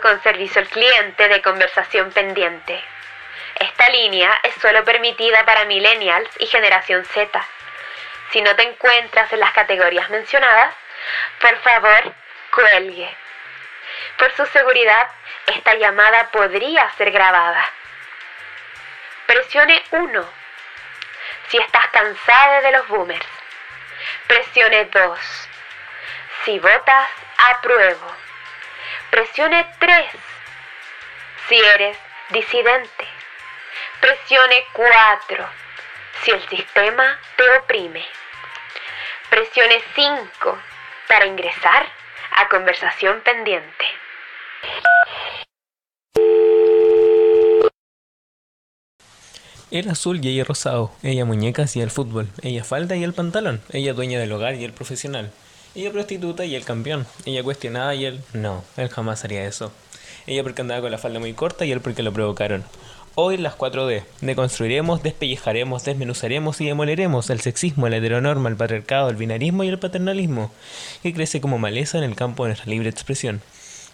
con servicio al cliente de conversación pendiente. Esta línea es solo permitida para millennials y generación Z. Si no te encuentras en las categorías mencionadas, por favor, cuelgue. Por su seguridad, esta llamada podría ser grabada. Presione 1 si estás cansado de los boomers. Presione 2 si votas apruebo. Presione 3 si eres disidente. Presione 4 si el sistema te oprime. Presione 5 para ingresar a conversación pendiente. Él azul y ella rosado, ella muñecas y el fútbol, ella falda y el pantalón, ella dueña del hogar y el profesional, ella prostituta y el campeón, ella cuestionada y él no, él jamás haría eso. Ella porque andaba con la falda muy corta y él porque lo provocaron. Hoy las 4D. Deconstruiremos, despellejaremos, desmenuzaremos y demoleremos el sexismo, la heteronorma, el patriarcado, el binarismo y el paternalismo, que crece como maleza en el campo de nuestra libre expresión,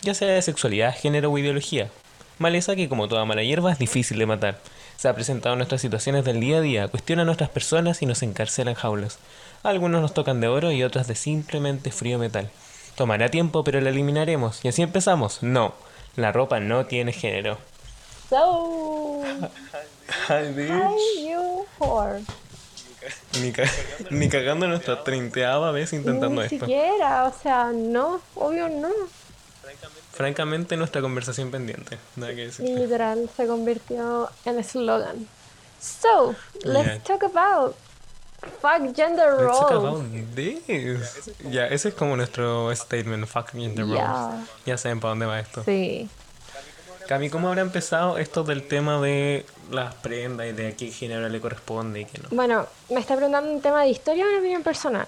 ya sea de sexualidad, género o ideología. Maleza que, como toda mala hierba, es difícil de matar. Se ha presentado en nuestras situaciones del día a día, cuestiona a nuestras personas y nos encarcela en jaulas. Algunos nos tocan de oro y otras de simplemente frío metal. Tomará tiempo, pero la eliminaremos. Y así empezamos. No, la ropa no tiene género. So, Hi, bitch. hi, you whore. Ni, ca- ni cagando nuestra treintaava vez intentando Ni esto. siquiera, o sea, no, obvio no. Francamente, nuestra conversación pendiente. Nada que decir. Literal, se convirtió en eslogan. So, let's Yeah. talk about fuck gender Let's talk roles. about this. Ya, ese es como nuestro statement, fuck gender roles. Ya. Ya saben para dónde va esto. Sí. Cami, ¿cómo habrá empezado esto del tema de las prendas y de a qué género le corresponde y qué no? Bueno, me está preguntando un tema de historia o una opinión personal.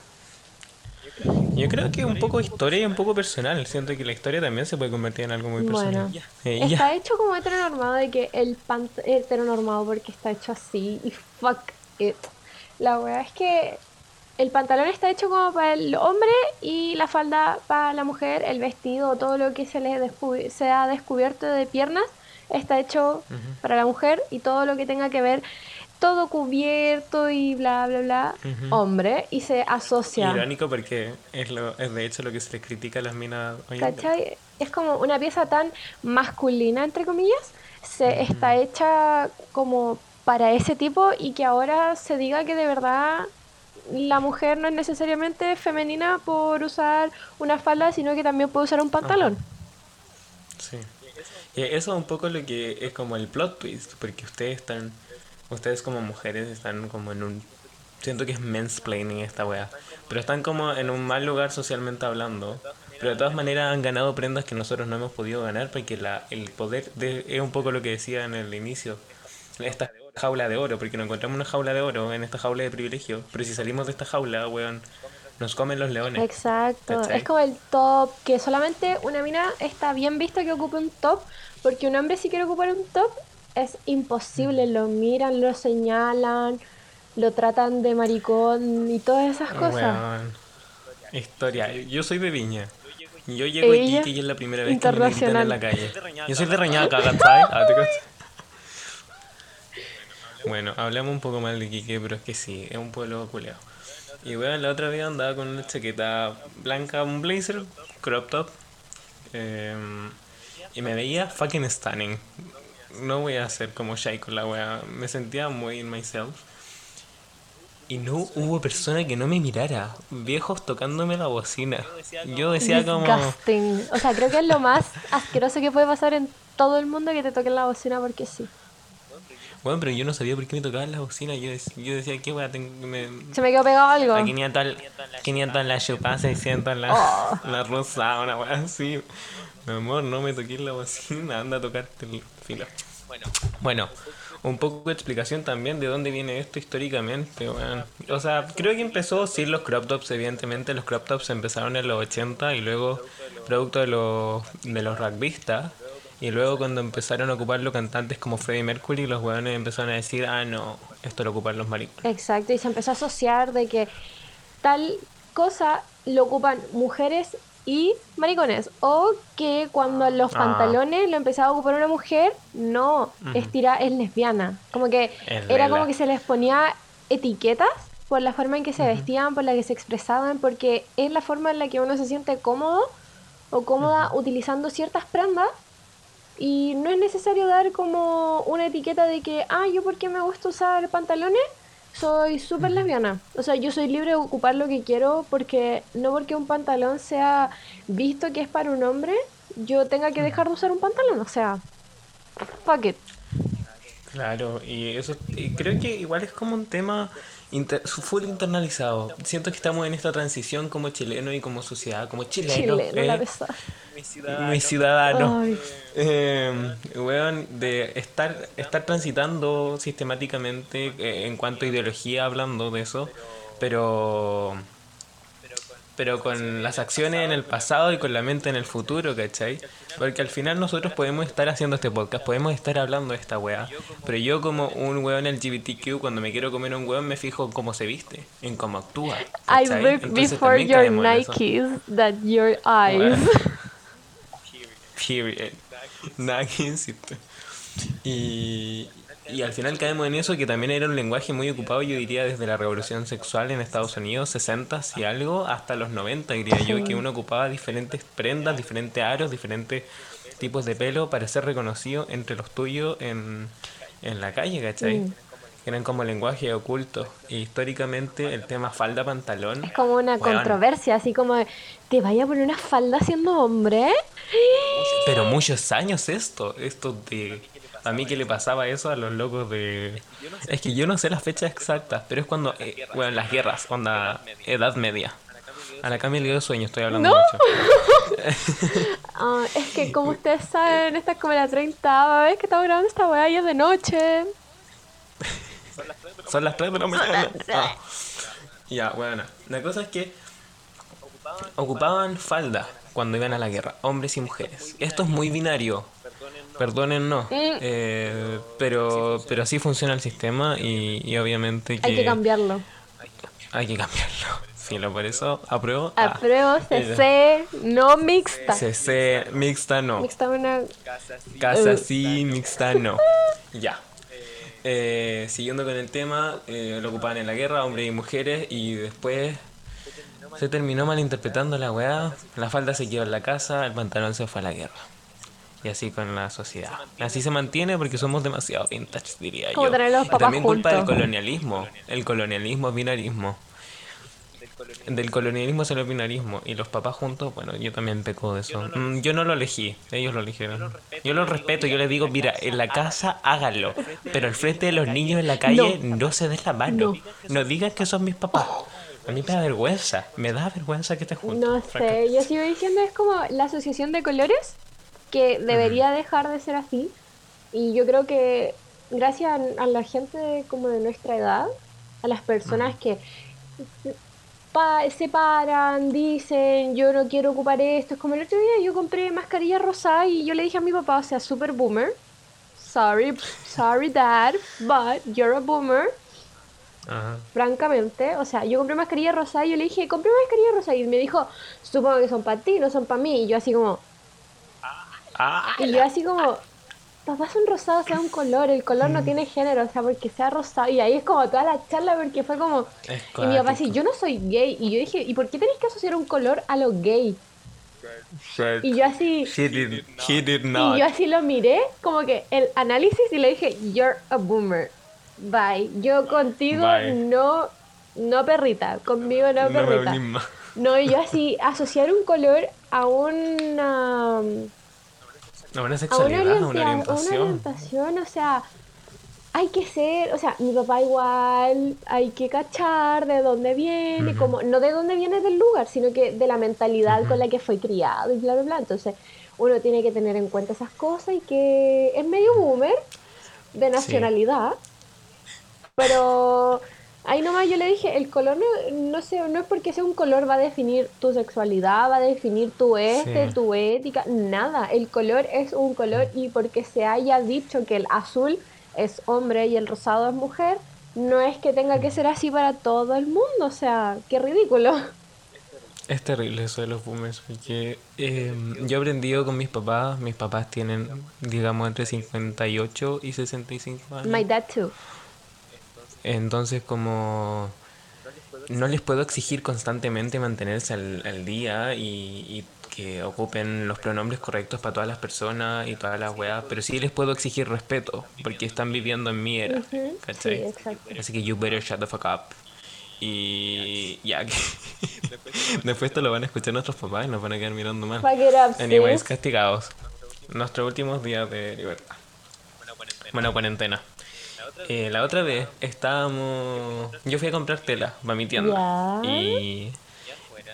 Yo creo que un poco historia y un poco personal. Siento que la historia también se puede convertir en algo muy personal. Bueno, Eh, está hecho como heteronormado de que el pant heteronormado porque está hecho así y fuck it. La verdad es que el pantalón está hecho como para el hombre y la falda para la mujer, el vestido, todo lo que se le se ha descubierto de piernas está hecho para la mujer y todo lo que tenga que ver todo cubierto y bla bla bla hombre y se asocia. Irónico porque es, lo, es de hecho lo que se les critica a las minas hoy en día. ¿Cachai? Es como una pieza tan masculina, entre comillas, se está hecha como para ese tipo y que ahora se diga que de verdad la mujer no es necesariamente femenina por usar una falda, sino que también puede usar un pantalón. Sí. Y eso es un poco lo que es como el plot twist, porque ustedes están, ustedes como mujeres están como en un, siento que es mansplaining esta wea, pero están como en un mal lugar socialmente hablando, pero de todas maneras han ganado prendas que nosotros no hemos podido ganar, porque la, el poder de, es un poco lo que decía en el inicio, esta jaula de oro, porque nos encontramos una jaula de oro en esta jaula de privilegio, pero si salimos de esta jaula, weón, nos comen los leones. Exacto. ¿Cachai? Es como el top, que solamente una mina está bien vista que ocupe un top, porque un hombre si quiere ocupar un top es imposible. Lo miran, lo señalan, lo tratan de maricón y todas esas cosas. Weón. Historia. Yo soy de Viña. Yo llego a Ella, Iquique y es la primera vez que me gritan en la calle. Yo soy de Reñaca, ¿cachai? Bueno, hablamos un poco mal de Iquique, pero es que sí, es un pueblo culeado. Y bueno, la otra vez andaba con una chaqueta blanca, un blazer, crop top. eh, y me veía fucking stunning. No voy a hacer como Shai con la wea. Me sentía muy in myself. Y no hubo persona que no me mirara. Viejos tocándome la bocina. Yo decía como... Disgusting. O sea, creo que es lo más asqueroso que puede pasar en todo el mundo que te toquen la bocina porque sí. Bueno, pero yo no sabía por qué me tocaban las bocinas. Yo, dec- yo decía, ¿qué wea? tengo- me- Se me quedó pegado algo. A 500, 500 la chupa, 600 la, Oh. la rosa, una wea así. Mi amor, no me toques la bocina, anda a tocarte el filo. Bueno, un poco de explicación también de dónde viene esto históricamente, weón. O sea, creo que empezó sin los crop tops, evidentemente. Los crop tops empezaron en los 80 y luego producto de los, de los rugbyistas. Y luego cuando empezaron a ocuparlo cantantes como Freddie Mercury, los weones empezaron a decir, ah, no, esto lo ocupan los maricones. Exacto, y se empezó a asociar de que tal cosa lo ocupan mujeres y maricones. O que cuando los Ah. pantalones lo empezaba a ocupar una mujer, no, es tira, es lesbiana. Como que Es era como que se les ponía etiquetas por la forma en que se vestían, por la que se expresaban, porque es la forma en la que uno se siente cómodo o cómoda utilizando ciertas prendas. Y no es necesario dar como una etiqueta de que, ah, yo porque me gusta usar pantalones, soy súper lesbiana. O sea, yo soy libre de ocupar lo que quiero porque no porque un pantalón sea visto que es para un hombre, yo tenga que dejar de usar un pantalón. O sea, fuck it. Claro, y eso y creo que igual es como un tema inter- full internalizado. Siento que estamos en esta transición como chileno y como sociedad, como chileno. Chileno, la eh, pesada. mi ciudadano. Ay. Eh, weón, de estar, estar transitando sistemáticamente eh, en cuanto a ideología hablando de eso, pero pero con las acciones en el pasado y con la mente en el futuro, ¿cachai? Porque al final nosotros podemos estar haciendo este podcast, podemos estar hablando de esta weá, pero yo como un weón LGBTQ, cuando me quiero comer un weón me fijo en cómo se viste, en cómo actúa. I look before your. Nikes that your eyes. Period. Nada que. Y, y al final caemos en eso que también era un lenguaje muy ocupado, yo diría, desde la revolución sexual en Estados Unidos, 60 y algo, hasta los 90, diría yo, que uno ocupaba diferentes prendas, diferentes aros, diferentes tipos de pelo para ser reconocido entre los tuyos en, en la calle, ¿cachai? Mm. Eran como lenguaje oculto. Y históricamente el tema falda-pantalón. Es como una weón, controversia, así como, de, ¿te vaya a poner una falda siendo hombre? Pero muchos años esto, esto de... A mí que le pasaba eso a los locos de... Es que yo no sé las fechas exactas, pero es cuando, eh, bueno, las guerras, onda, edad media. A la Cami le dio sueño, estoy hablando No. mucho. Ah, es que como ustedes saben, esta es como la 30 vez que estamos grabando esta weá y es de noche. Son las 3 de la mañana. Ah. Ya, bueno, la cosa es que ocupaban falda cuando iban a la guerra, hombres y mujeres. Esto es muy binario. Perdonen, no. Eh, pero, pero así funciona el sistema y, y obviamente que Hay que cambiarlo. hay que cambiarlo. Filo, por eso apruebo. Ah, Apruebo, CC, no mixta. CC, mixta no. Mixta una... Casa sí, mixta no. Ya. Eh, siguiendo con el tema, eh, lo ocupaban en la guerra, hombres y mujeres, y después se terminó malinterpretando la weá. La falda se quedó en la casa, el pantalón se fue a la guerra. Y así con la sociedad. Así se mantiene porque somos demasiado vintage, diría Como yo. tener los Y papás También culpa del juntos. colonialismo. El colonialismo es binarismo. Del colonialismo es el binarismo. Y los papás juntos, bueno, yo también peco de eso. Mm, Yo no lo elegí, ellos lo eligieron. Yo lo respeto, yo les digo, mira, en la casa hágalo. Pero al frente de los niños en la calle no, se den la mano. No. digan que son mis papás. A mí me da vergüenza, me da vergüenza que estés juntos. No sé, yo sigo diciendo es como la asociación de colores que debería dejar de ser así. Y yo creo que gracias a, la gente como de nuestra edad, a las personas que pa- se paran, dicen, yo no quiero ocupar esto. Es como el otro día yo compré mascarilla rosada y yo le dije a mi papá, o sea, super boomer. Sorry, sorry dad, but you're a boomer Ajá. francamente, o sea, yo compré mascarilla rosada y yo le dije, compré mascarilla rosada y me dijo, supongo que son para ti, no son para mí. Y yo así como, Ah, y yo así como, papá son rosados, sea un color, el color no tiene género, o sea, porque sea rosado. Y ahí es como toda la charla porque fue como, y mi papá así, yo no soy gay. Y yo dije, ¿y por qué tenéis que asociar un color a lo gay? Y yo así, He did, he did y not. yo así lo miré, como que el análisis y le dije, you're a boomer. Bye. Yo contigo Bye. no, no perrita. Conmigo no perrita. No, y yo así, asociar un color a una, A a una, sexualidad, a una orienta- a una orientación. orientación, o sea, hay que ser, o sea, mi papá igual, hay que cachar de dónde viene, como, no de dónde viene del lugar, sino que de la mentalidad con la que fue criado y bla, bla, bla. Entonces, uno tiene que tener en cuenta esas cosas y que es medio boomer de nacionalidad, pero ahí nomás yo le dije, el color no, no sé, no es porque sea un color va a definir tu sexualidad, va a definir tu este, Sí. tu ética, nada, el color es un color y porque se haya dicho que el azul es hombre y el rosado es mujer, no es que tenga que ser así para todo el mundo, o sea, qué ridículo. Es terrible eso de los boomers, porque eh, yo he aprendido con mis papás, mis papás tienen, digamos, entre 58 y 65 años. My dad too. Entonces, como no les puedo exigir constantemente mantenerse al, al día y, y que ocupen los pronombres correctos para todas las personas y todas las weas, pero sí les puedo exigir respeto, porque están viviendo en mi era. Así que you better shut the fuck up. Y ya que después esto lo van a escuchar nuestros papás y nos van a quedar mirando mal. Anyways, castigados. Nuestros últimos días de libertad. Bueno, cuarentena. Eh, la otra vez estábamos. Yo fui a comprar tela para mi tienda. Y.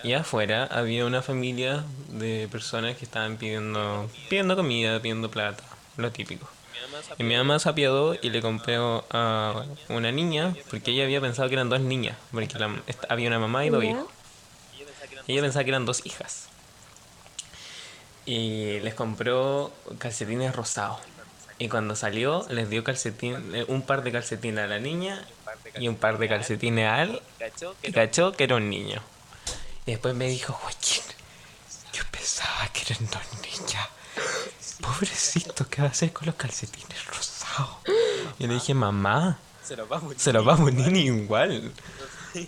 Y afuera había una familia de personas que estaban pidiendo pidiendo comida, pidiendo plata, lo típico. Y mi mamá se apiadó y le compré a una niña, porque ella había pensado que eran dos niñas, porque la- había una mamá y dos hijos. Ella pensaba que eran dos hijas. Y les compró calcetines rosados. Y cuando salió, les dio calcetín, eh, un par de calcetines a la niña y un par de calcetines a él. Y cachó que era un niño. Y después me dijo, Joaquín, yo pensaba que eran dos niñas. Pobrecito, ¿qué va a hacer con los calcetines rosados? Y le dije, mamá, Se los va a poner. igual.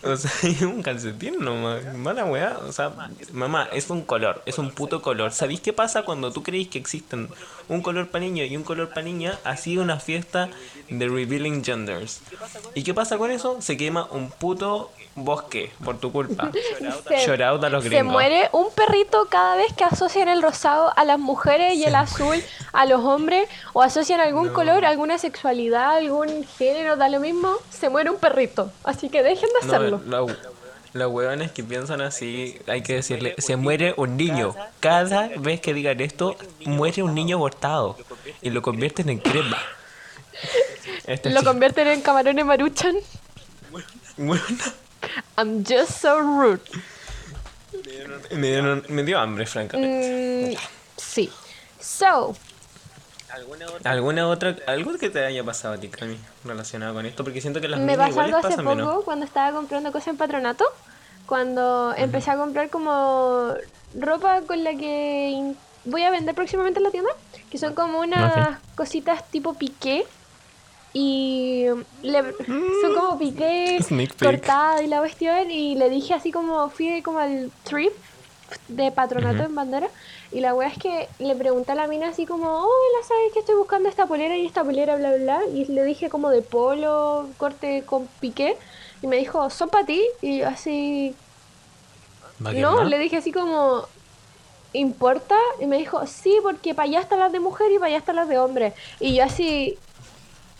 O sea, es un calcetín nomás. Mala weá. O sea, mamá, es un color. Es un puto color. ¿Sabéis qué pasa cuando tú creéis que existen un color para niño y un color para niña? Así una fiesta de revealing genders. ¿Y qué pasa con eso? Se quema un puto bosque por tu culpa. Se- a los Se gringos. muere un perrito cada vez que asocian el rosado a las mujeres y el azul a los hombres o asocian algún color, alguna sexualidad, algún género, da lo mismo, se muere un perrito. Así que dejen de No, hacerlo. Los hueones que piensan así, hay que decirle, se muere un niño. Cada vez que digan esto, muere un niño abortado. Y lo convierten en crema. Este Lo convierten en camarones maruchan. Bueno, I'm just so rude. me, dieron- me dio hambre, francamente. Mm, sí. So, ¿Alguna otra? ¿Alguna otra, algo que te haya pasado a ti, Cami, relacionado con esto? Porque siento que las me pasó algo hace poco menos. cuando estaba comprando cosas en patronato. Cuando empecé a comprar como ropa con la que voy a vender próximamente en la tienda. Que son como unas cositas tipo piqué. Y le- son como piqué cortada y la cuestión. Y le dije así como, fui como al trip de patronato en bandera. Y la wea es que le pregunté a la mina así como, hola, ¿sabes que estoy buscando esta polera y esta polera, bla, bla, bla? Y le dije como de polo, corte con piqué. Y me dijo, ¿son para ti? Y yo así, ¿Va que no, más? le dije así como, ¿importa? Y me dijo, sí, porque para allá están las de mujer y para allá están las de hombre. Y yo así,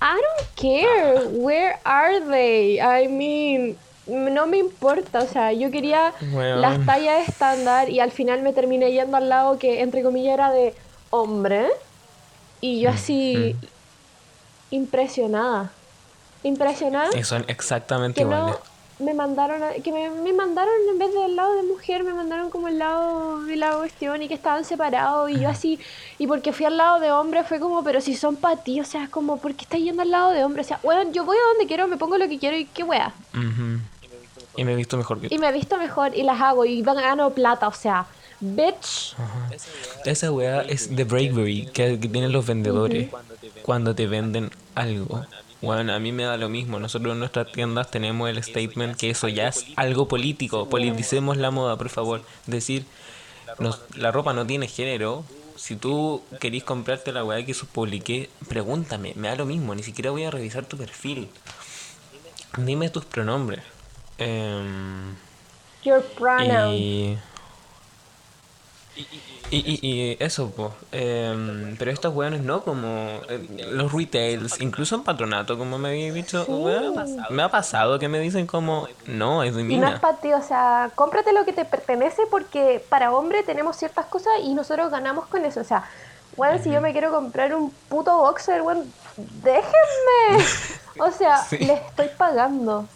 I don't care, where are they? I mean, no me importa, o sea, yo quería Weón. las tallas estándar y al final me terminé yendo al lado que entre comillas era de hombre. Y yo así, impresionada, impresionada Y son exactamente que iguales. no me mandaron a- que me, me mandaron en vez del lado de mujer me mandaron como el lado de la cuestión y que estaban separados y yo así y porque fui al lado de hombre fue como pero si son para ti o sea es como ¿por qué estás yendo al lado de hombre? o sea bueno yo voy a donde quiero me pongo lo que quiero y qué wea Ujú. Y me he visto mejor que tú. y me he visto mejor y las hago y gano plata o sea bitch Esa weá es The Bravery que, que tienen los vendedores cuando te venden algo. Bueno, a mí me da lo mismo. Nosotros en nuestras tiendas tenemos el statement que eso ya es algo político. Politicemos la moda, por favor. Decir, nos- la ropa no tiene género. Si tú querís comprarte la weá que publiqué, pregúntame. Me da lo mismo. Ni siquiera voy a revisar tu perfil. Dime tus pronombres. Em, your pronoun y, y, y, y eso, pues. pero estos weones no, como eh, los retails, incluso en patronato, como me había dicho, weón, me ha pasado que me dicen como, no, es de y no es mina. para ti, o sea, cómprate lo que te pertenece porque para hombre tenemos ciertas cosas y nosotros ganamos con eso. O sea, bueno, si yo me quiero comprar un puto boxer, bueno, déjenme. O sea, Sí. les estoy pagando.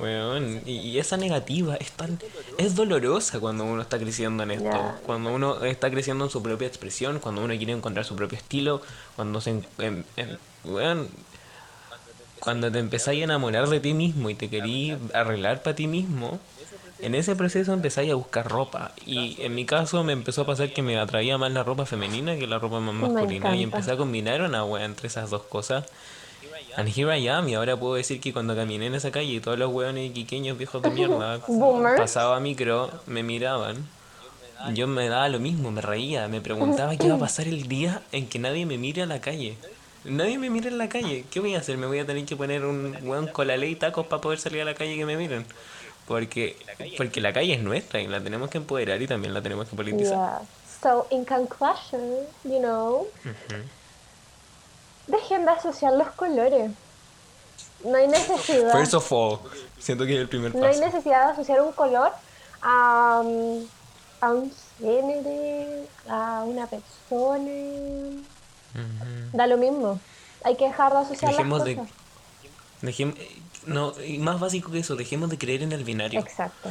Weón, y, y esa negativa es tan es dolorosa cuando uno está creciendo en esto, cuando uno está creciendo en su propia expresión, cuando uno quiere encontrar su propio estilo, cuando se en- en- en- weón, cuando te empezáis a enamorar de ti mismo y te querís arreglar para ti mismo, En ese proceso empecé a buscar ropa. Y en mi caso me empezó a pasar que me atraía más la ropa femenina que la ropa más masculina y empecé a combinar una wea entre esas dos cosas. And here I am y ahora puedo decir que cuando caminé en esa calle y todos los hueones quiqueños viejos de mierda pasaba micro, me miraban. Yo me daba lo mismo, me reía, me preguntaba qué iba a pasar el día en que nadie me mire a la calle. Nadie me mira en la calle. ¿Qué voy a hacer? Me voy a tener que poner un weón con la ley y tacos para poder salir a la calle que me miren. Porque, porque la calle es nuestra y la tenemos que empoderar y también la tenemos que politizar. Yeah. So, in conclusion, you know, dejen de asociar los colores. No hay necesidad. First of all, siento que es el primer No hay paso. necesidad de asociar un color a, um, a un género, a una persona. Da lo mismo. Hay que dejar de asociar Dejemos las de... cosas. Dejemos, no, y más básico que eso, dejemos de creer en el binario. Exacto.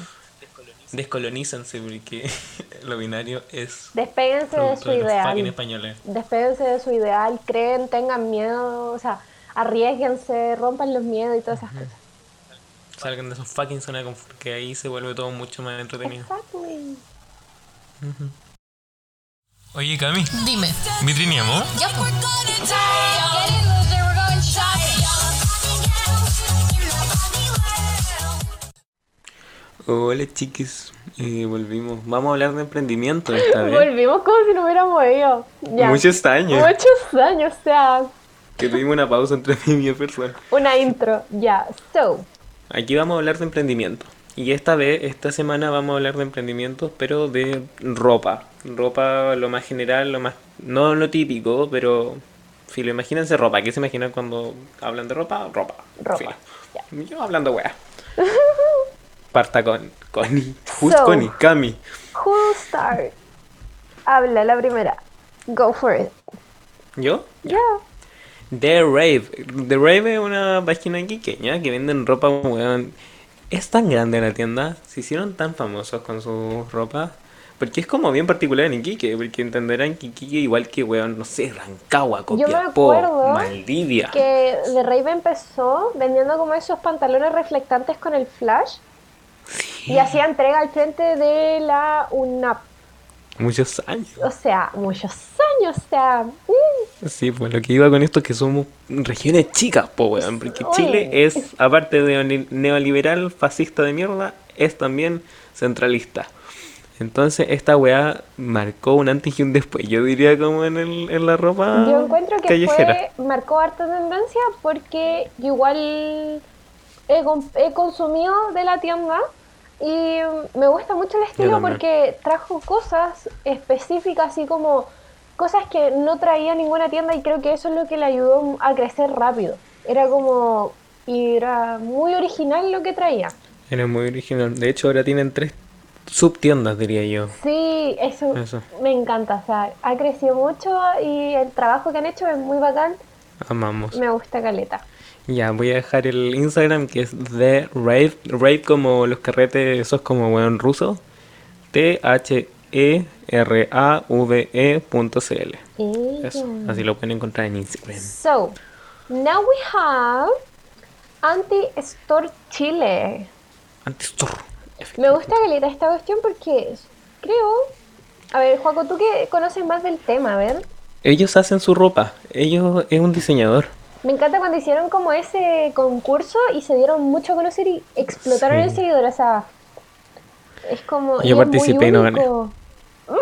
Descolonízanse porque lo binario es Despéguense de su de los fucking ideal. españoles. Despéguense de su ideal. Creen, tengan miedo. O sea, arriesguense, rompan los miedos y todas esas cosas. Salgan de esos fucking zona de confort que ahí se vuelve todo mucho más entretenido. Exactly. Oye, Cami, Dime. ¿vitrineamos? Ya pues. Hola chiquis, Eh, volvimos. Vamos a hablar de emprendimiento esta vez. Volvimos como si no hubiéramos ido. Ya. Muchos años. Muchos años, o sea, Que tuvimos una pausa entre mí y mi persona. una intro. Ya, so. Aquí vamos a hablar de emprendimiento. Y esta vez, esta semana vamos a hablar de emprendimientos, pero de ropa. Ropa lo más general, lo más... No lo típico, pero... Si lo imagínense ropa. ¿Qué se imaginan cuando hablan de ropa? Ropa. Ropa, Filo. Yo hablando wea. Parta con Connie. Who's So. Connie? Cami. Who start? Habla la primera. Go for it. ¿Yo? Ya. The Rave. The Rave es una página quiqueña que venden ropa, weón. Es tan grande la tienda. Se hicieron tan famosos con su ropa. Porque es como bien particular en Iquique. Porque entenderán que Iquique, igual que, weón, no sé, Rancagua, Copiapó, Maldivia. Que The Rave empezó vendiendo como esos pantalones reflectantes con el flash. Y hacía entrega al frente de la UNAP. Muchos años. O sea, muchos años. O sea, mm, Sí, pues lo que iba con esto es que somos regiones chicas, po, weón. Porque Oye. Chile es, aparte de neoli- neoliberal, fascista de mierda, es también centralista. Entonces esta weá marcó un antes y un después. Yo diría como en, el, en la ropa yo encuentro que callejera. fue, marcó harta tendencia porque igual he, he consumido de la tienda y me gusta mucho el estilo porque trajo cosas específicas, así como cosas que no traía ninguna tienda y creo que eso es lo que le ayudó a crecer rápido. Era como, y era muy original lo que traía. Era muy original. De hecho, ahora tienen tres subtiendas, diría yo. Sí, eso, Eso. me encanta, o sea, ha crecido mucho y el trabajo que han hecho es muy bacán, Amamos. me gusta Caleta. Ya, voy a dejar el Instagram que es The Rave. Rave como los carretes, esos como weón ruso. T-H-E-R-A-V-E punto C-L. Eso, así lo pueden encontrar en Instagram. So, now we have Anti-Store Chile. Antes zorro. Me gusta Caleta esta cuestión porque creo... A ver, Juaco, tú que conoces más del tema, a ver. Ellos hacen su ropa. Ellos es un diseñador. Me encanta cuando hicieron como ese concurso y se dieron mucho a conocer y explotaron Sí. el seguidor, o sea... Es como... Yo participé y no gané. único.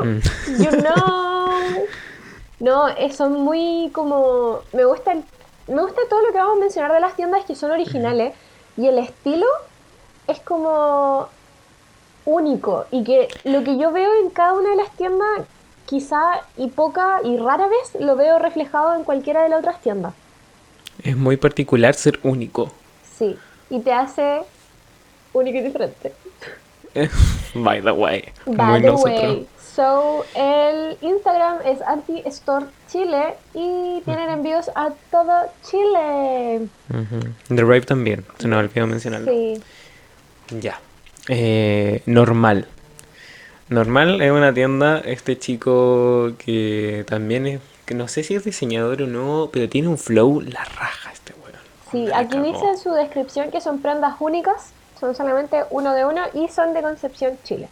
Mm. You know. No, eh, son muy como. Me gusta, el- me gusta todo lo que vamos a mencionar de las tiendas que son originales. Y el estilo es como único. Y que lo que yo veo en cada una de las tiendas, quizá y poca y rara vez lo veo reflejado en cualquiera de las otras tiendas. Es muy particular ser único. Sí. Y te hace único y diferente. By the way. By the nosotros. way. So, el Instagram es Anti-Store Chile y tienen envíos a todo Chile. The Rave también. Se nos olvidó mencionarlo. Sí. Ya. Eh, normal. Normal es una tienda, este chico que también es, no sé si es diseñador o no, pero tiene un flow la raja este weón. Sí, aquí dice en su descripción que son prendas únicas son solamente uno de uno y son de Concepción, Chile.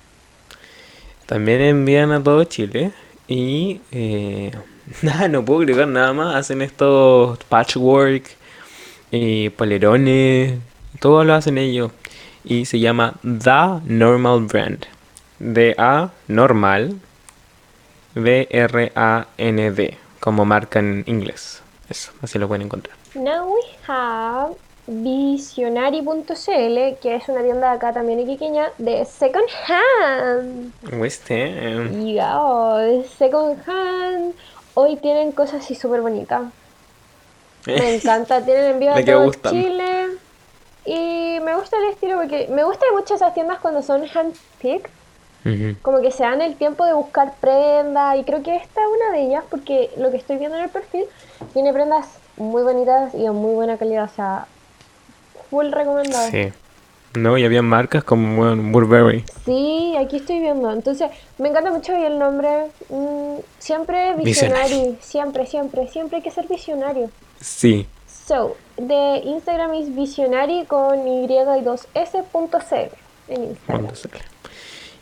También envían a todo Chile y eh, nada, no puedo agregar nada más. Hacen estos patchwork, eh, polerones, todo lo hacen ellos. Y se llama The Normal Brand. D-A Normal, B-R-A-N-D, como marca en inglés. Eso, así lo pueden encontrar. Now we have Visionary.cl, que es una tienda de acá también iquiqueña de second hand. ¿Viste? Yo, second hand. Hoy tienen cosas así súper bonitas. Me encanta, tienen envío a todo gustan. Chile. Y me gusta el estilo porque me gustan mucho esas tiendas cuando son handpicked. Como que se dan el tiempo de buscar prendas. Y creo que esta es una de ellas porque lo que estoy viendo en el perfil tiene prendas muy bonitas y en muy buena calidad. O sea, full recomendado. Sí. No, y había marcas como bueno, Burberry. Sí, aquí estoy viendo. Entonces, me encanta mucho el nombre. mm, siempre visionario. Visionario. Siempre, siempre, siempre hay que ser visionario. Sí. So, de Instagram es visionary con y y dos s punto c en Instagram.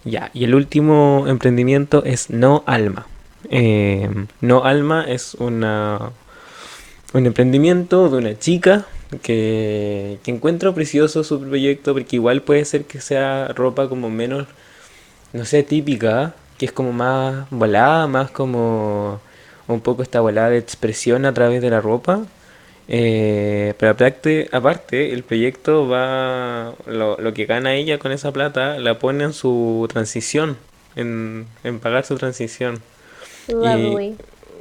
Ya, y el último emprendimiento es No Alma. Eh, no Alma es una, un emprendimiento de una chica que, que encuentro precioso su proyecto porque igual puede ser que sea ropa como menos, no sé, típica, que es como más volada, más como un poco esta volada de expresión a través de la ropa. Eh, pero aparte, aparte, el proyecto va, lo, lo que gana ella con esa plata, la pone en su transición, en, en pagar su transición. Lovely.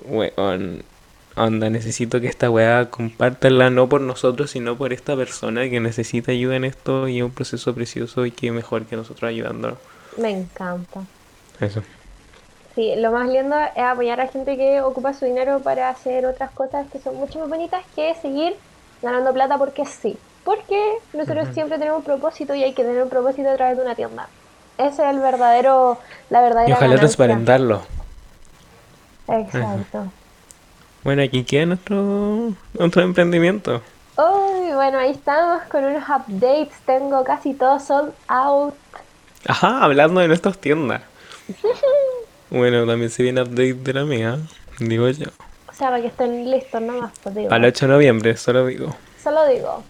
Weón, onda, necesito que esta weá compártanla no por nosotros, sino por esta persona que necesita ayuda en esto y es un proceso precioso y que mejor que nosotros ayudando. Me encanta. Eso. Sí, lo más lindo es apoyar a gente que ocupa su dinero para hacer otras cosas que son mucho más bonitas que seguir ganando plata porque sí. Porque nosotros siempre tenemos un propósito y hay que tener un propósito a través de una tienda. Ese es el verdadero, la verdadera Y ojalá ganancia. transparentarlo. Exacto. Bueno, aquí queda nuestro, nuestro emprendimiento. Uy, bueno, ahí estamos con unos updates. Tengo casi todo sold out. Ajá, hablando de nuestras tiendas. Bueno, también se viene update de la mía, digo yo. O sea, para que estén listos nomás, pues digo. Al 8 de noviembre, solo digo. Solo digo.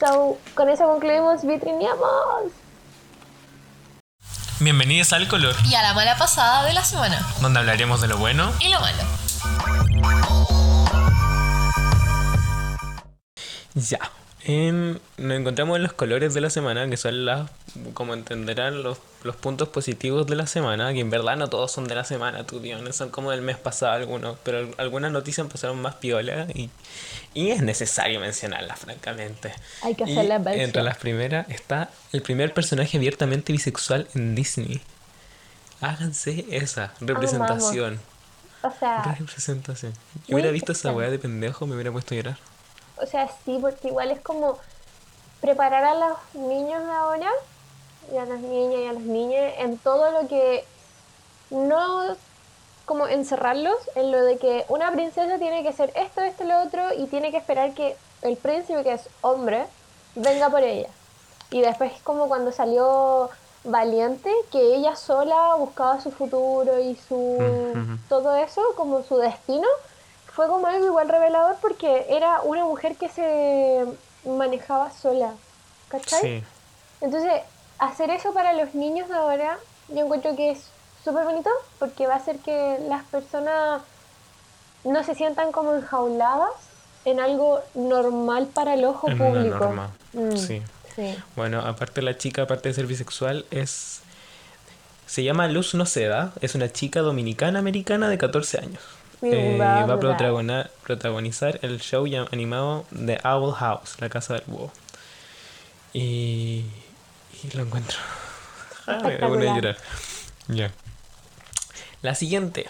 So, con eso concluimos Vitrineamos. Bienvenidos al color, Y a la mala pasada de la semana. donde hablaremos de lo bueno Y lo malo. Ya. En- nos encontramos en los colores de la semana, que son las, como entenderán, los, los puntos positivos de la semana, que en verdad no todos son de la semana, no son como del mes pasado algunos, pero al- algunas noticias pasaron más piola y, y es necesario mencionarlas, francamente. Hay que hacerle mención. entre las primeras está el primer personaje abiertamente bisexual en Disney. Háganse esa representación. O sea, Representación. Yo hubiera visto esa weá de pendejo, me hubiera puesto a llorar. o sea, sí, porque igual es como preparar a los niños ahora y a las niñas y a los niños en todo lo que no como encerrarlos en lo de que una princesa tiene que ser esto, esto, lo otro y tiene que esperar que el príncipe que es hombre venga por ella. Y después como cuando salió Valiente, que ella sola buscaba su futuro y su todo eso, como su destino, fue como algo igual revelador porque era una mujer que se manejaba sola. ¿Cachai? Sí. Entonces, hacer eso para los niños de ahora, yo encuentro que es súper bonito porque va a hacer que las personas no se sientan como enjauladas en algo normal para el ojo En una público. norma, Mm, sí. sí. Bueno, aparte la chica, aparte de ser bisexual, es... Se llama Luz Noceda, es una chica dominicana-americana de 14 años. Eh, va a protagona- protagonizar el show ya- animado The Owl House, la casa del búho. Y, y lo encuentro. Me una Espectacular. llorar. Ya. La siguiente.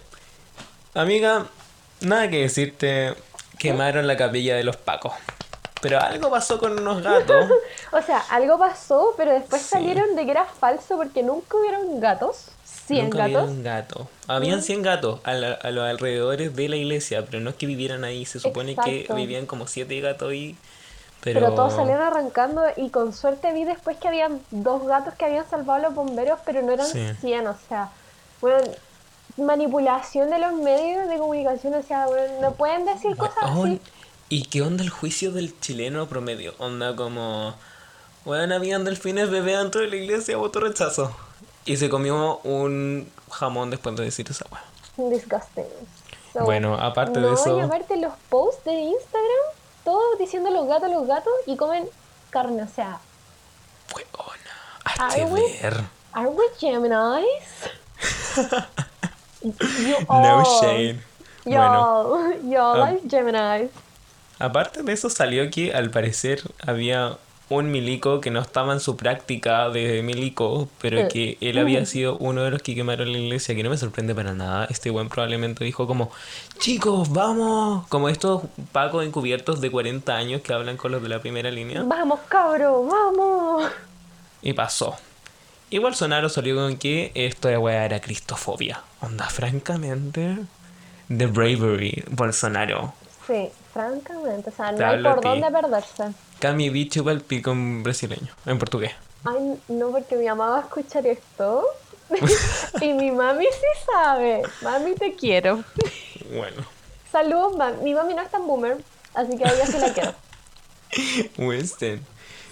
Amiga, nada que decirte. Quemaron la capilla de los Pacos. Pero algo pasó con unos gatos. O sea, algo pasó, pero después Sí. salieron de que era falso porque nunca hubieron gatos. 100 Nunca gatos. vieron gato. Habían 100 gatos a, la- a los alrededores de la iglesia, pero no es que vivieran ahí. Se supone que vivían como 7 gatos y Pero, Pero... todos salieron arrancando y con suerte vi después que habían dos gatos que habían salvado a los bomberos, pero no eran Sí. 100, o sea, bueno, manipulación de los medios de comunicación, o sea, bueno, no pueden decir cosas Oh, así. ¿Y qué onda el juicio del chileno promedio? Onda como... Bueno, habían delfines bebé dentro de la iglesia, votó rechazo. Y se comió un jamón después de decir esa weá. Disgusting. So, Bueno, aparte no, de eso- y aparte los posts de Instagram, todos diciendo los gatos, los gatos, y comen carne, o sea, Weona, hazte Ay, güey. ver. ¿are we Geminis? you No all, shade. Bueno, Y'all, y'all um, are Geminis. aparte de eso salió que al parecer había un milico que no estaba en su práctica de milico, pero que él había sido uno de los que quemaron la iglesia, que no me sorprende para nada. Este buen probablemente dijo como, chicos, vamos, como estos pacos encubiertos de 40 años que hablan con los de la primera línea. Vamos, cabro, vamos. Y pasó. Y Bolsonaro salió con que esto de weá era cristofobia. Onda, francamente, The Bravery, Bolsonaro. Sí, francamente, o sea, no hay por dónde perderse. Cami bicho pa'l pico en brasileño, en portugués. Ay, no, porque mi mamá va a escuchar esto. y mi mami sí sabe. Mami, te quiero. Bueno, Saludos, mami. Mi mami no es tan boomer, así que a ella sí la quiero.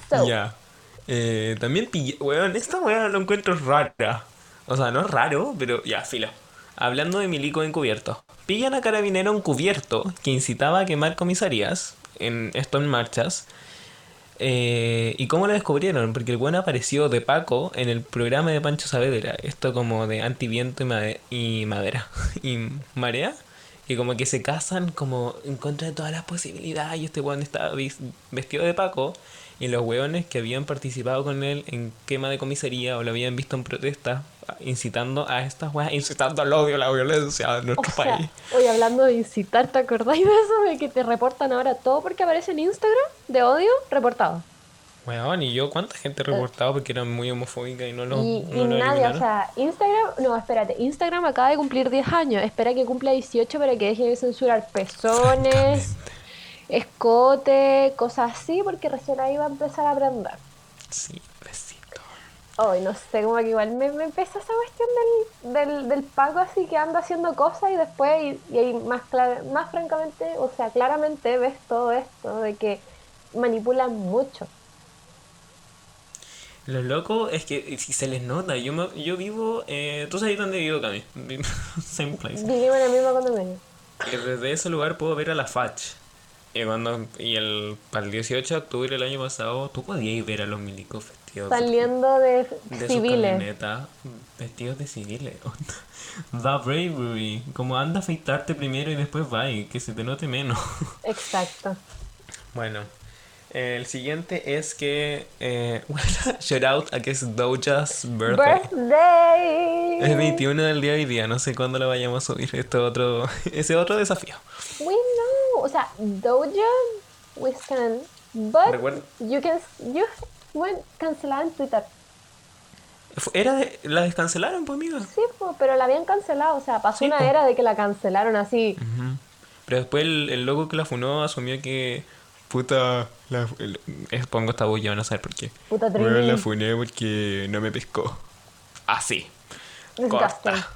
So. Ya. Eh, también pillé. Weón, esta weá lo encuentro rara. O sea, no es raro, pero ya, filo. Hablando de milico encubierto. Pillan a carabinero encubierto que incitaba a quemar comisarías. En esto en marchas. Eh, ¿Y cómo lo descubrieron? Porque el weón apareció de Paco en el programa de Pancho Saavedra. Esto como de antiviento y, y madera. y marea. Que como que se casan como en contra de todas las posibilidades. Y este weón estaba vestido de Paco. Y los weones que habían participado con él en quema de comisaría o lo habían visto en protesta, incitando a estas weas, incitando al odio, a la violencia en O nuestro sea, país. hoy hablando de incitar, ¿te acordáis de eso? De que te reportan ahora todo porque aparece en Instagram de odio, reportado. Weón, y yo, ¿cuánta gente he reportado porque eran muy homofóbica y no lo, y no y lo nadie, o sea, Instagram, no, espérate, Instagram acaba de cumplir 10 años, espera que cumpla 18 para que deje de censurar pezones, escote, cosas así, porque recién ahí va a empezar a aprender. Sí, besito. Hoy no sé, como que igual me, me empezó esa cuestión del, del, del Paco así que anda haciendo cosas y después, y, y ahí más, clara- más francamente, o sea, claramente ves todo esto de que manipulan mucho. Lo loco es que si se les nota, yo, me- yo vivo, eh, tú sabes dónde vivo, Cami, same place. Vivimos en el mismo condominio. Y desde ese lugar puedo ver a la Fach. Y, cuando, y el, para el 18 de octubre del año pasado, tú podías ver a los milicos vestidos de- Saliendo de, de civiles. vestidos de civiles. The bravery. Como anda a afeitarte primero y después va y que se te note menos. Exacto. Bueno, el siguiente es que. Eh, shout out a que es Doja's birthday. Birthday. Es 21 del día de hoy día, no sé cuándo lo vayamos a subir. Este otro, ese otro desafío. We know. O sea, Doja, we stand. But Recuerda- you can, you went cancelada en Twitter. Era de- la descancelaron, pues amiga. Sí, po, pero la habían cancelado. O sea, pasó Sí, una po. era de que la cancelaron así. Pero después el, el loco que la funó asumió que. Puta. La, el- es- pongo esta voz, ya van a saber por qué. Puta Bueno, Trini. la funé porque no me pescó. Así. Corta.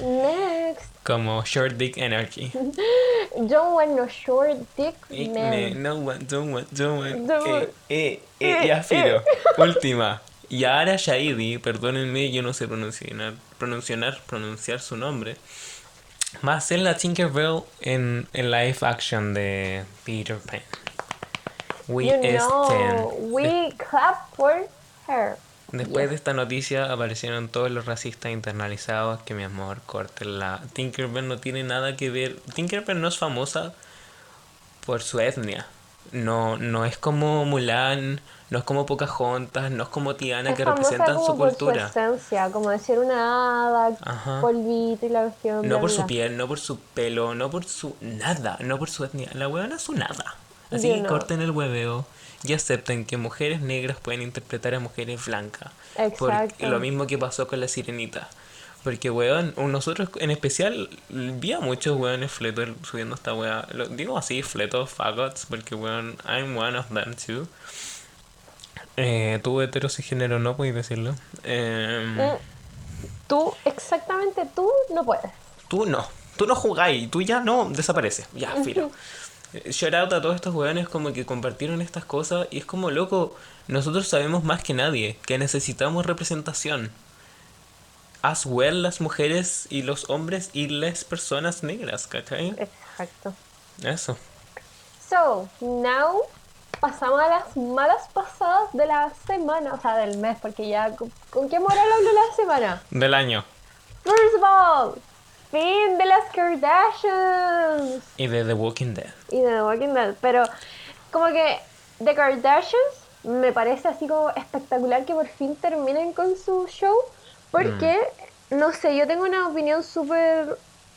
Next. Como Short Dick Energy. Don't want no short dick Eh, man. no want, don't want, don't want. Don't Eh, want. eh, eh, ya filo. Última. Yara Shahidi, perdónenme, yo no sé pronunciar, pronunciar, pronunciar su nombre. Va a ser la Tinkerbell en, en live action de Peter Pan. We you stand. know, we clap for her. Después de esta noticia aparecieron todos los racistas internalizados que mi amor, la Tinkerbell no tiene nada que ver. Tinkerbell no es famosa por su etnia. No, no es como Mulan, no es como Pocahontas, no es como Tiana Es que representan como su por cultura. su esencia, como decir una hada, Ajá. polvito y la cuestión. No bla, por su piel, no por su pelo, no por su nada, no por su etnia. La huevona es su nada. Así You que know. corten el hueveo y acepten que mujeres negras pueden interpretar a mujeres blancas. Por Exacto. lo mismo que pasó con la sirenita. Porque, weón, nosotros en especial vi a muchos weones fletos subiendo esta weá. Lo digo así, fletos, fagots, porque, weón, I'm one of them too. Eh, tú heterosexénero no puedes decirlo. Mm, Tú, exactamente tú, no puedes. Tú no, tú no jugáis, tú ya no desapareces, ya, filo. Shout out a todos estos weones como que compartieron estas cosas y es como loco, nosotros sabemos más que nadie que necesitamos representación. As well las mujeres y los hombres y las personas negras, ¿cachai? Exacto. Eso. So, now pasamos a las malas pasadas de la semana, o sea, del mes, porque ya, ¿con, con qué moral hablo la semana? Del año. First of all, fin de las Kardashians Y de The Walking Dead. y de The Walking Dead, pero como que The Kardashians me parece así como espectacular que por fin terminen con su show, porque, no sé, yo tengo una opinión súper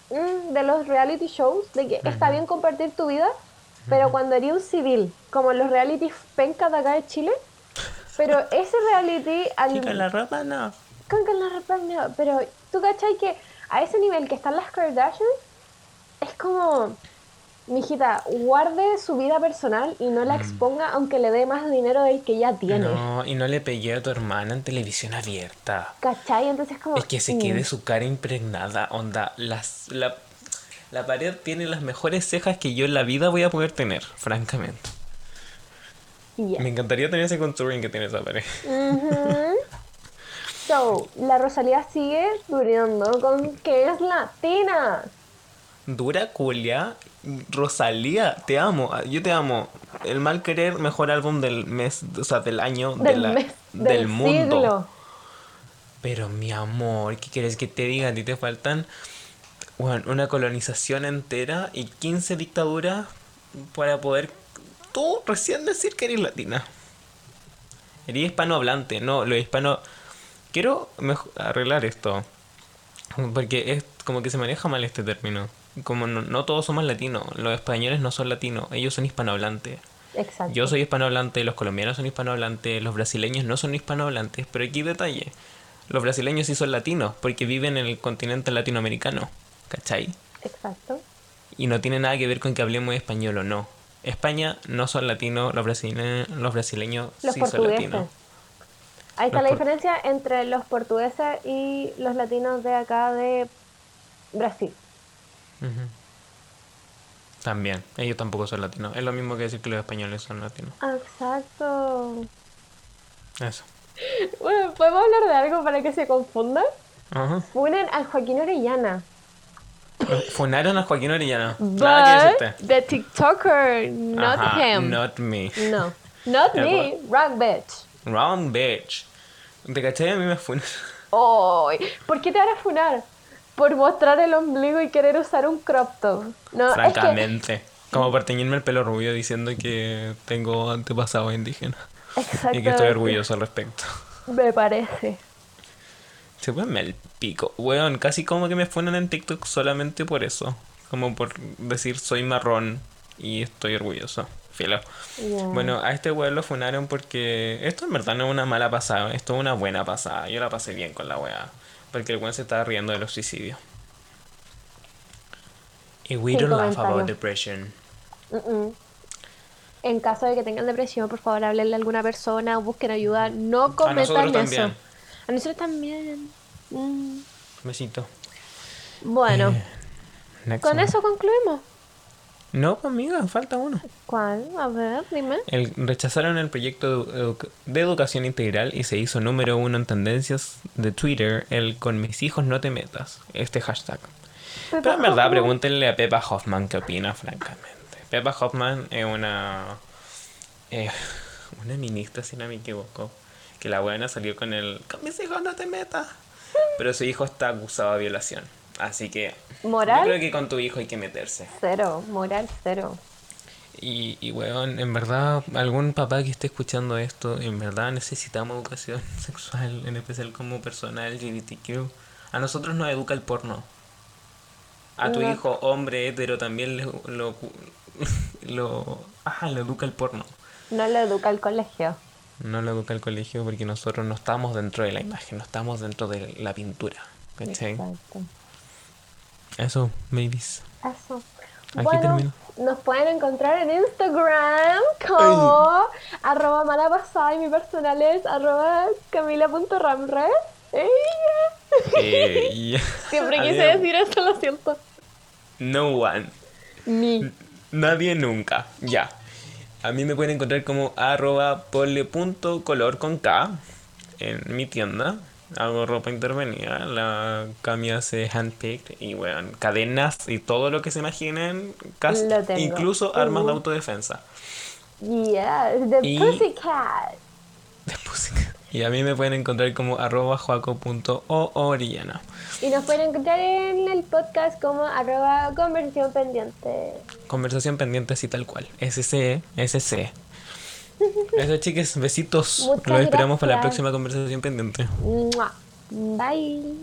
mm, de los reality shows, de que está bien compartir tu vida, pero cuando eres un civil, como los reality penca de acá de Chile, pero ese reality... al- Y con la ropa no. con que la ropa no, pero tú cachai que a ese nivel que están las Kardashians, es como, mijita, guarde su vida personal y no la exponga aunque le dé más dinero del que ya tiene. No, y no le pegué a tu hermana en televisión abierta. ¿Cachai? Entonces como... Es que se mm, quede su cara impregnada, onda. Las, la, la pared tiene las mejores cejas que yo en la vida voy a poder tener, francamente. yeah. Me encantaría tener ese contouring que tiene esa pared. So, la Rosalía sigue durando con que es latina. Dura culia, Rosalía, te amo, ah, yo te amo. El mal querer, mejor álbum del mes, o sea, del año, de Del la- mes, del, del mundo. siglo. Pero mi amor, ¿qué quieres que te diga? A ti te faltan bueno, una colonización entera y 15 dictaduras para poder tú recién decir que eres latina. Eres hispanohablante, no, lo hispano... Quiero arreglar esto. Porque es como que se maneja mal este término. Como no, no todos somos latinos, los españoles no son latinos, ellos son hispanohablantes. Exacto. Yo soy hispanohablante, los colombianos son hispanohablantes, los brasileños no son hispanohablantes, pero aquí detalle. Los brasileños sí son latinos, porque viven en el continente latinoamericano, ¿cachai? Exacto. Y no tiene nada que ver con que hablemos español o no. España no son latinos, los brasileños, los brasileños Los sí son latinos. Ahí está Los la diferencia entre los portugueses y los latinos de acá de Brasil. También, ellos tampoco son latinos. Es lo mismo que decir que los españoles son latinos. Exacto. Eso. Bueno, ¿podemos hablar de algo para que se confundan? Ajá. Funen al Joaquín Orellana. Funaron a Joaquín Orellana. Nada que But decirte. the TikToker, not Ajá, him. Not me. No. Not me, wrong bitch. Wrong bitch. ¿Te cachai? A mí me funan. Ay, ¿Por qué te van a funar? Por mostrar el ombligo y querer usar un crop top. No, es que Francamente. Como por teñirme el pelo rubio diciendo que tengo antepasados indígenas. Y que estoy orgulloso al respecto. Me parece. Se me el pico. Weón, casi como que me funan en TikTok solamente por eso. Como por decir soy marrón y estoy orgulloso. Filo. Bueno, a este weón lo funaron porque esto en verdad no es una mala pasada, esto es una buena pasada. Yo la pasé bien con la weá. Porque el weón se estaba riendo de los suicidios. Y we don't laugh about depression. En caso de que tengan depresión, por favor, háblenle a alguna persona o busquen ayuda. No cometan eso. también. A nosotros también. Mm. Besito. Bueno, Eh, con one. eso concluimos. No, amiga, falta uno. ¿Cuál? A ver, dime. El, rechazaron el proyecto de, edu- de educación integral y se hizo número uno en tendencias de Twitter el con mis hijos no te metas, este hashtag. Pero en verdad, pregúntenle a Peppa Hoffman qué opina, francamente. Peppa Hoffman es una. eh, una ministra, si no me equivoco. Que la buena salió con el. Con mis hijos no te metas. Pero su hijo está acusado de violación. Así que. ¿Moral? Yo creo que con tu hijo hay que meterse. Cero, moral cero. Y, y weón, en verdad, algún papá que esté escuchando esto, en verdad necesitamos educación sexual, en especial como persona LGBTQ. A nosotros nos educa el porno. A tu No. hijo, hombre hetero, también le- lo, lo, ajá, lo educa el porno. No lo educa el colegio. No lo educa el colegio porque nosotros no estamos dentro de la imagen, no estamos dentro de la pintura. ¿Cachai? Exacto. Eso, babies. Eso. Aquí bueno, termino. nos pueden encontrar en Instagram como arroba mala pasada y mi personal es arroba camila.ramres. Eh. Siempre quise decir eso, lo siento. No one. Ni. Nadie nunca. Ya. A mí me pueden encontrar como arroba pole.color con K en mi tienda. Hago ropa intervenida. La Cami hace handpicked y bueno, cadenas y todo lo que se imaginen. cas- Lo tengo. Incluso armas de autodefensa. Yeah, the Y- pussycat. De música. Y a mí me pueden encontrar como arroba joaco.orellana. Y nos pueden encontrar en el podcast como arroba conversión pendiente. Conversación pendiente así tal cual. SC, SC. Eso, chicas, besitos. Muchas Los esperamos para la próxima conversación pendiente. Bye.